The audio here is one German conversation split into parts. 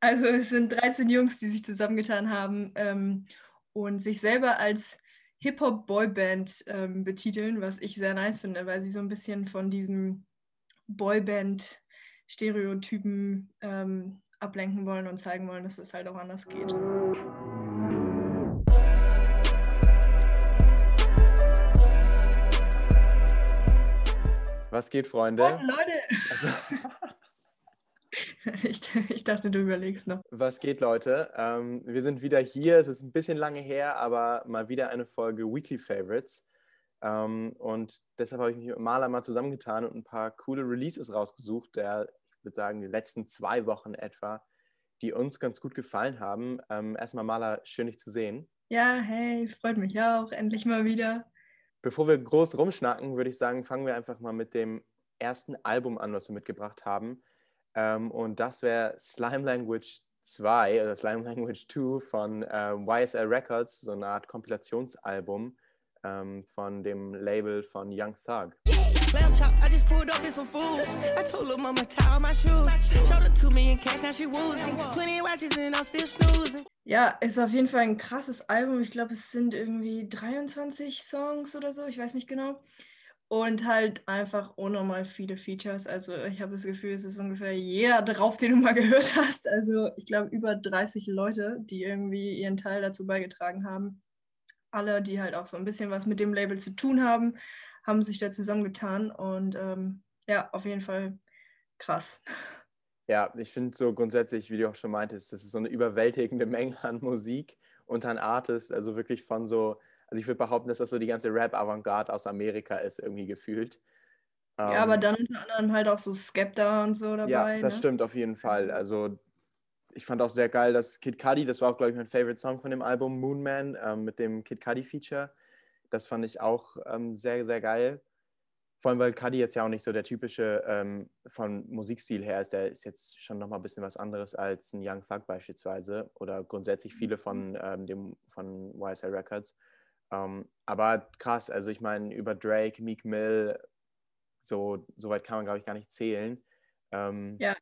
Also es sind 13 Jungs, die sich zusammengetan haben ähm, und sich selber als Hip-Hop-Boyband ähm, betiteln, was ich sehr nice finde, weil sie so ein bisschen von diesem Boyband-Stereotypen ähm, ablenken wollen und zeigen wollen, dass es halt auch anders geht. Was geht, Freunde? Oh, Leute! Also, ich, ich, dachte, du überlegst noch. Was geht, Leute? Ähm, wir sind wieder hier. Es ist ein bisschen lange her, aber mal wieder eine Folge Weekly Favorites. Ähm, und deshalb habe ich mich mit Maler mal zusammengetan und ein paar coole Releases rausgesucht, der, ich würde sagen, die letzten zwei Wochen etwa, die uns ganz gut gefallen haben. Ähm, erstmal, Maler, schön dich zu sehen. Ja, hey, freut mich auch. Endlich mal wieder. Bevor wir groß rumschnacken, würde ich sagen, fangen wir einfach mal mit dem ersten Album an, was wir mitgebracht haben. Ähm, und das wäre Slime Language 2 oder Slime Language 2 von äh, YSL Records, so eine Art Kompilationsalbum ähm, von dem Label von Young Thug. Lamb chop, I just pulled up in some food. I told little mama tie all my shoes. Showed her two million cash, now she woozing. 20 watches and I'm still snoozing. Ja, ist auf jeden Fall ein krasses Album. Ich glaube, es sind irgendwie 23 Songs oder so, ich weiß nicht genau. Und halt einfach unnormal viele Features. Also ich habe das Gefühl, es ist ungefähr jeder drauf, den du mal gehört hast. Also ich glaube über 30 Leute, die irgendwie ihren Teil dazu beigetragen haben. Alle, die halt auch so ein bisschen was mit dem Label zu tun haben, haben sich da zusammengetan. Und ähm, ja, auf jeden Fall krass. Ja, ich finde so grundsätzlich, wie du auch schon meintest, das ist so eine überwältigende Menge an Musik und an Artists. Also wirklich von so also ich würde behaupten, dass das so die ganze Rap-Avantgarde aus Amerika ist, irgendwie gefühlt. Ja, ähm, aber dann unter anderem halt auch so Skepta und so dabei. Ja, das ne? stimmt auf jeden Fall. Also ich fand auch sehr geil, dass Kid Cudi, das war auch, glaube ich, mein Favorite Song von dem Album, Moon Man, ähm, mit dem Kid Cudi-Feature. Das fand ich auch ähm, sehr, sehr geil. Vor allem, weil Cudi jetzt ja auch nicht so der typische ähm, von Musikstil her ist. Der ist jetzt schon nochmal ein bisschen was anderes als ein Young Thug beispielsweise oder grundsätzlich viele von, mhm. ähm, dem, von YSL Records. Um, ähm, aber krass, also ich meine, über Drake, Meek Mill, so, so weit kann man, glaube ich, gar nicht zählen. Um, ähm, ja,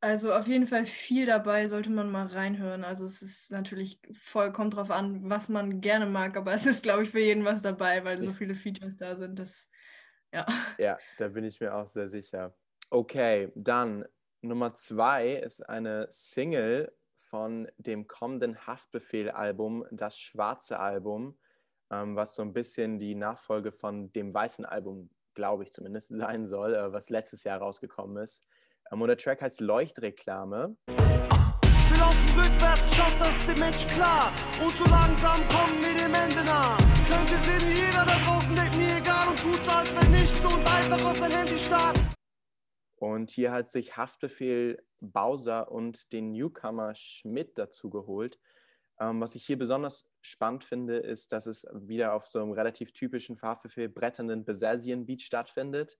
also auf jeden Fall viel dabei, sollte man mal reinhören. Also es ist natürlich voll, kommt drauf an, was man gerne mag, aber es ist, glaube ich, für jeden was dabei, weil so viele Features da sind. Das, ja. Ja, da bin ich mir auch sehr sicher. Okay, dann Nummer zwei ist eine Single von dem kommenden Haftbefehl-Album, das schwarze Album ähm, was so ein bisschen die Nachfolge von dem weißen Album, glaube ich zumindest, sein soll, äh, was letztes Jahr rausgekommen ist. Ähm, und der Track heißt Leuchtreklame. Wir laufen rückwärts, schafft das dem Mensch klar. Und so langsam kommen wir dem Ende nah. Könnt ihr sehen, jeder da draußen denkt mir egal und tut als wenn nichts und einfach auf sein Handy starrt. Und hier hat sich Haftbefehl Bowser und den Newcomer Schmidt dazu geholt. Ähm, was ich hier besonders spannend finde, ist, dass es wieder auf so einem relativ typischen Fahrverfehl bretternden Besasien-Beat stattfindet.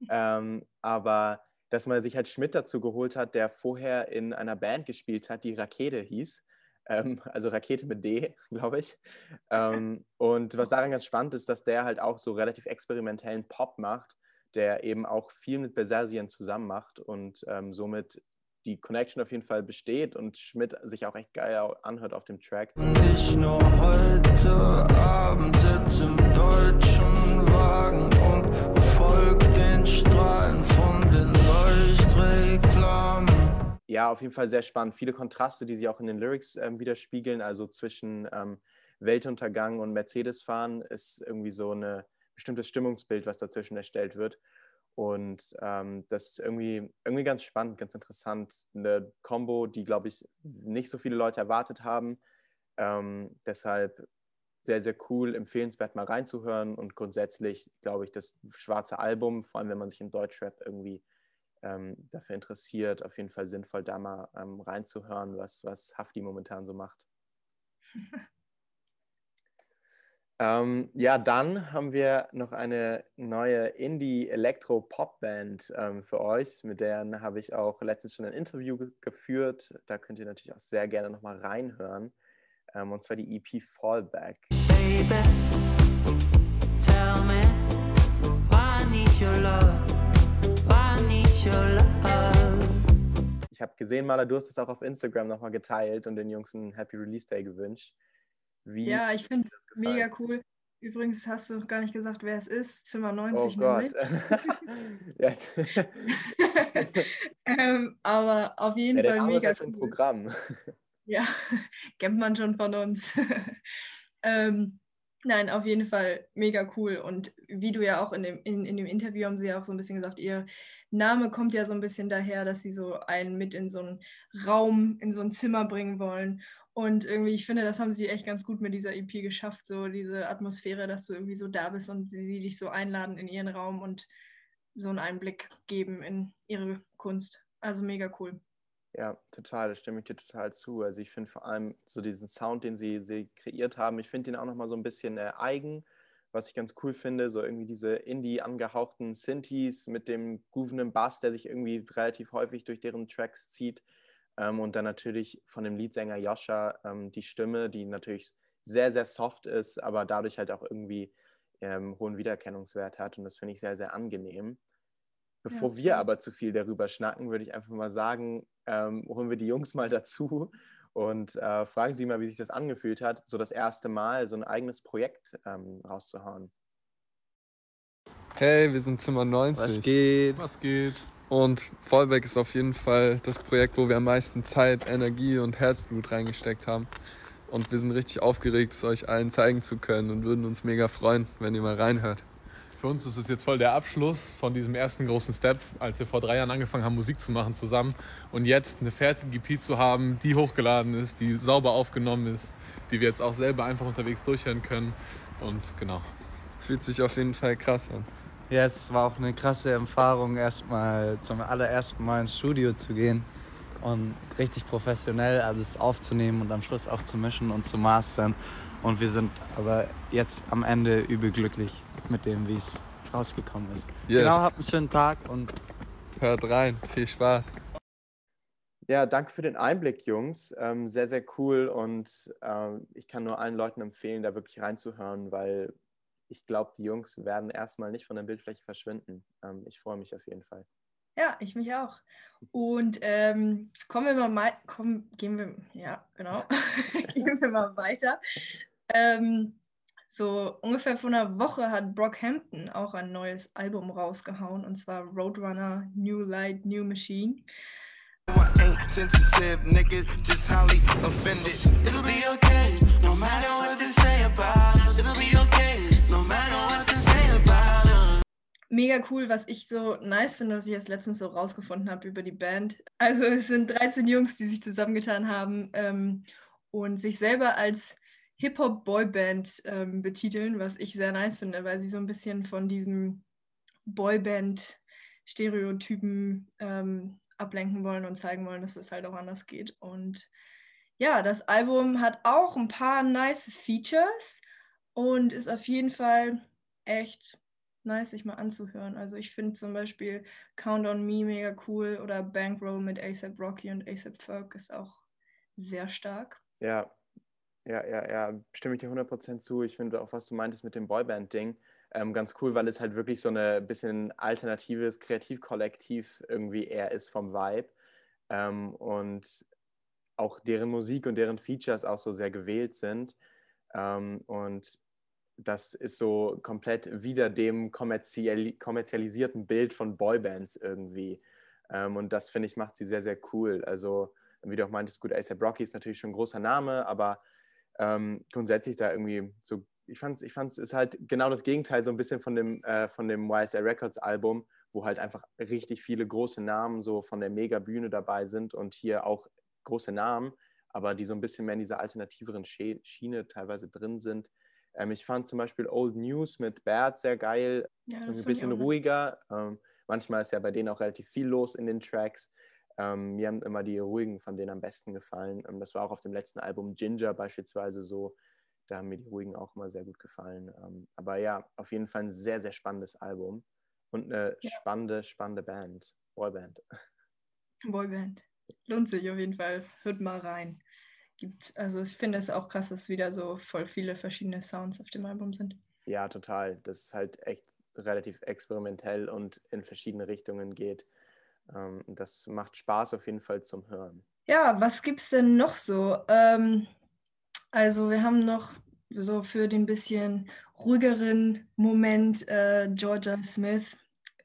Mhm. Ähm, aber dass man sich halt Schmidt dazu geholt hat, der vorher in einer Band gespielt hat, die Rakete hieß. Ähm, also Rakete mit D, glaube ich. Ähm, und was daran ganz spannend ist, dass der halt auch so relativ experimentellen Pop macht, der eben auch viel mit Besasien zusammen macht und ähm, somit die Connection auf jeden Fall besteht und Schmidt sich auch echt geil anhört auf dem Track. Nicht nur heute Abend sitz im deutschen Wagen und folg den Strahlen von den Leuchtreklamen. Ja, auf jeden Fall sehr spannend. Viele Kontraste, die sich auch in den Lyrics ähm, widerspiegeln. Also zwischen ähm, Weltuntergang und Mercedes-Fahren ist irgendwie so ein bestimmtes Stimmungsbild, was dazwischen erstellt wird. Und ähm, das ist irgendwie, irgendwie ganz spannend, ganz interessant. Eine Combo, die, glaube ich, nicht so viele Leute erwartet haben. Ähm, deshalb sehr, sehr cool, empfehlenswert mal reinzuhören. Und grundsätzlich, glaube ich, das schwarze Album, vor allem wenn man sich in Deutschrap irgendwie ähm, dafür interessiert, auf jeden Fall sinnvoll, da mal ähm, reinzuhören, was, was Hafti momentan so macht. Ähm, ja, dann haben wir noch eine neue Indie-Elektro-Pop-Band ähm, für euch. Mit der habe ich auch letztens schon ein Interview ge geführt. Da könnt ihr natürlich auch sehr gerne nochmal reinhören. Ähm, und zwar die EP Fallback. Baby, tell me, why need your love? Why need your love? ich habe gesehen, Maler, du hast es auch auf Instagram nochmal geteilt und den Jungs einen Happy Release Day gewünscht. Wie ja, ich finde es mega cool. Übrigens hast du noch gar nicht gesagt, wer es ist. Zimmer 90 oh Gott. ähm, aber auf jeden ja, Fall mega cool. ein Programm. ja, kennt man schon von uns. ähm, nein, auf jeden Fall mega cool. Und wie du ja auch in dem, in, in dem Interview haben sie ja auch so ein bisschen gesagt, ihr Name kommt ja so ein bisschen daher, dass sie so einen mit in so einen Raum, in so ein Zimmer bringen wollen. Und irgendwie, ich finde, das haben sie echt ganz gut mit dieser EP geschafft, so diese Atmosphäre, dass du irgendwie so da bist und sie, sie dich so einladen in ihren Raum und so einen Einblick geben in ihre Kunst. Also mega cool. Ja, total, da stimme ich dir total zu. Also ich finde vor allem so diesen Sound, den sie, sie kreiert haben, ich finde den auch nochmal so ein bisschen äh, eigen, was ich ganz cool finde, so irgendwie diese Indie angehauchten Synthes mit dem groovenden Bass, der sich irgendwie relativ häufig durch deren Tracks zieht. Ähm, und dann natürlich von dem Leadsänger Joscha ähm, die Stimme, die natürlich sehr, sehr soft ist, aber dadurch halt auch irgendwie ähm, hohen Wiedererkennungswert hat. Und das finde ich sehr, sehr angenehm. Bevor ja, wir aber zu viel darüber schnacken, würde ich einfach mal sagen, ähm, holen wir die Jungs mal dazu und äh, fragen sie mal, wie sich das angefühlt hat, so das erste Mal so ein eigenes Projekt ähm, rauszuhauen. Hey, wir sind Zimmer 90. Was geht? Was geht? Und Fallback ist auf jeden Fall das Projekt, wo wir am meisten Zeit, Energie und Herzblut reingesteckt haben. Und wir sind richtig aufgeregt, es euch allen zeigen zu können und würden uns mega freuen, wenn ihr mal reinhört. Für uns ist es jetzt voll der Abschluss von diesem ersten großen Step, als wir vor drei Jahren angefangen haben, Musik zu machen zusammen. Und jetzt eine fertige EP zu haben, die hochgeladen ist, die sauber aufgenommen ist, die wir jetzt auch selber einfach unterwegs durchhören können. Und genau. Fühlt sich auf jeden Fall krass an. Ja, es war auch eine krasse Erfahrung, erstmal zum allerersten Mal ins Studio zu gehen und richtig professionell alles aufzunehmen und am Schluss auch zu mischen und zu mastern. Und wir sind aber jetzt am Ende übel glücklich mit dem, wie es rausgekommen ist. Yes. Genau, habt einen schönen Tag und hört rein. Viel Spaß. Ja, danke für den Einblick, Jungs. Ähm, sehr, sehr cool und ähm, ich kann nur allen Leuten empfehlen, da wirklich reinzuhören, weil ich glaube, die Jungs werden erstmal nicht von der Bildfläche verschwinden. Ähm, ich freue mich auf jeden Fall. Ja, ich mich auch. Und ähm, kommen wir mal, kommen, gehen wir, ja, genau, gehen wir mal weiter. Ähm, so ungefähr vor einer Woche hat Brockhampton auch ein neues Album rausgehauen und zwar Roadrunner New Light, New Machine. sensitive, nigga, just highly offended. It'll be okay, no matter what they say about us. It'll be okay. Mega cool, was ich so nice finde, was ich erst letztens so rausgefunden habe über die Band. Also es sind 13 Jungs, die sich zusammengetan haben ähm, und sich selber als Hip-Hop-Boyband ähm, betiteln, was ich sehr nice finde, weil sie so ein bisschen von diesem Boyband-Stereotypen ähm, ablenken wollen und zeigen wollen, dass es halt auch anders geht. Und ja, das Album hat auch ein paar nice Features und ist auf jeden Fall echt nice, sich mal anzuhören. Also ich finde zum Beispiel Count on Me mega cool oder Bankroll mit ASAP Rocky und ASAP Ferg ist auch sehr stark. Ja, ja, ja, ja, stimme ich dir 100% zu. Ich finde auch, was du meintest mit dem Boyband-Ding, ähm, ganz cool, weil es halt wirklich so ein bisschen alternatives Kreativkollektiv irgendwie eher ist vom Vibe. Ähm, und auch deren Musik und deren Features auch so sehr gewählt sind. Ähm, und das ist so komplett wieder dem kommerziell, kommerzialisierten Bild von Boybands irgendwie. Ähm, und das finde ich macht sie sehr, sehr cool. Also, wie du auch meintest, gut, ASAP Rocky ist natürlich schon ein großer Name, aber ähm, grundsätzlich da irgendwie so, ich fand es ich fand's, ist halt genau das Gegenteil so ein bisschen von dem, äh, von dem YSL Records Album, wo halt einfach richtig viele große Namen so von der Mega-Bühne dabei sind und hier auch große Namen, aber die so ein bisschen mehr in dieser alternativeren Schiene teilweise drin sind. Ähm, ich fand zum Beispiel Old News mit Bert sehr geil, ja, ein bisschen ruhiger. Ähm, manchmal ist ja bei denen auch relativ viel los in den Tracks. Ähm, mir haben immer die ruhigen von denen am besten gefallen. Ähm, das war auch auf dem letzten Album Ginger beispielsweise so. Da haben mir die ruhigen auch immer sehr gut gefallen. Ähm, aber ja, auf jeden Fall ein sehr, sehr spannendes Album und eine ja. spannende, spannende Band. Boyband. Boyband. Lohnt sich auf jeden Fall. Hört mal rein gibt. Also ich finde es auch krass, dass wieder so voll viele verschiedene Sounds auf dem Album sind. Ja, total. Das ist halt echt relativ experimentell und in verschiedene Richtungen geht. Ähm, das macht Spaß auf jeden Fall zum Hören. Ja, was gibt es denn noch so? Ähm, also wir haben noch so für den bisschen ruhigeren Moment äh, Georgia Smith.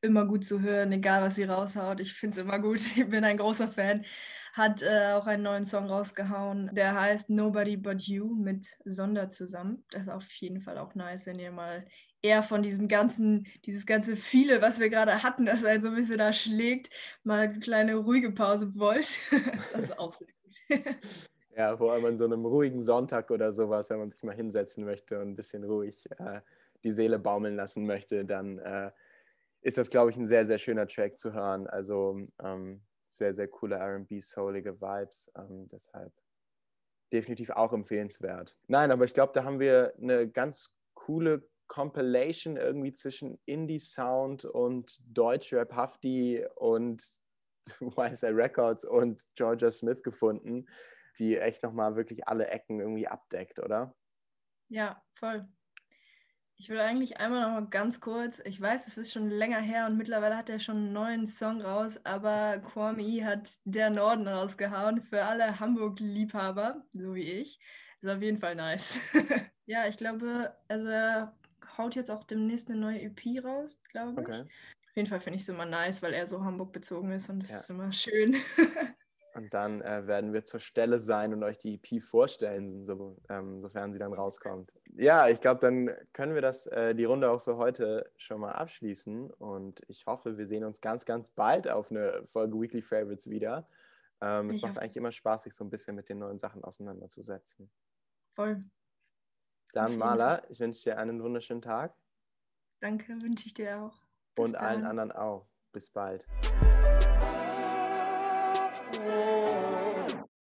Immer gut zu hören, egal was sie raushaut. Ich finde es immer gut. Ich bin ein großer Fan. Hat äh, auch einen neuen Song rausgehauen, der heißt Nobody But You mit Sonder zusammen. Das ist auf jeden Fall auch nice, wenn ihr mal eher von diesem ganzen, dieses ganze viele, was wir gerade hatten, das einen so ein bisschen erschlägt, mal eine kleine ruhige Pause wollt. das ist auch sehr gut. Ja, vor allem an so einem ruhigen Sonntag oder sowas, wenn man sich mal hinsetzen möchte und ein bisschen ruhig äh, die Seele baumeln lassen möchte, dann äh, ist das, glaube ich, ein sehr, sehr schöner Track zu hören. Also ähm, sehr, sehr coole RB, soulige Vibes. Ähm, deshalb definitiv auch empfehlenswert. Nein, aber ich glaube, da haben wir eine ganz coole Compilation irgendwie zwischen Indie-Sound und Deutschrap Hafti und YSL Records und Georgia Smith gefunden die echt nochmal wirklich alle Ecken irgendwie abdeckt, oder? Ja, voll. Ich will eigentlich einmal noch mal ganz kurz, ich weiß, es ist schon länger her und mittlerweile hat er schon einen neuen Song raus, aber Kwame hat Der Norden rausgehauen für alle Hamburg-Liebhaber, so wie ich. Ist auf jeden Fall nice. ja, ich glaube, also er haut jetzt auch demnächst eine neue EP raus, glaube ich. Okay. Auf jeden Fall finde ich es immer nice, weil er so Hamburg bezogen ist und das ja. ist immer schön. Und dann äh, werden wir zur Stelle sein und euch die EP vorstellen, so, ähm, sofern sie dann rauskommt. Ja, ich glaube, dann können wir das, äh, die Runde auch für heute schon mal abschließen. Und ich hoffe, wir sehen uns ganz, ganz bald auf eine Folge Weekly Favorites wieder. Ähm, es macht eigentlich immer Spaß, sich so ein bisschen mit den neuen Sachen auseinanderzusetzen. Voll. Dann, Maler, ich wünsche dir einen wunderschönen Tag. Danke, wünsche ich dir auch. Bis und dann. allen anderen auch. Bis bald.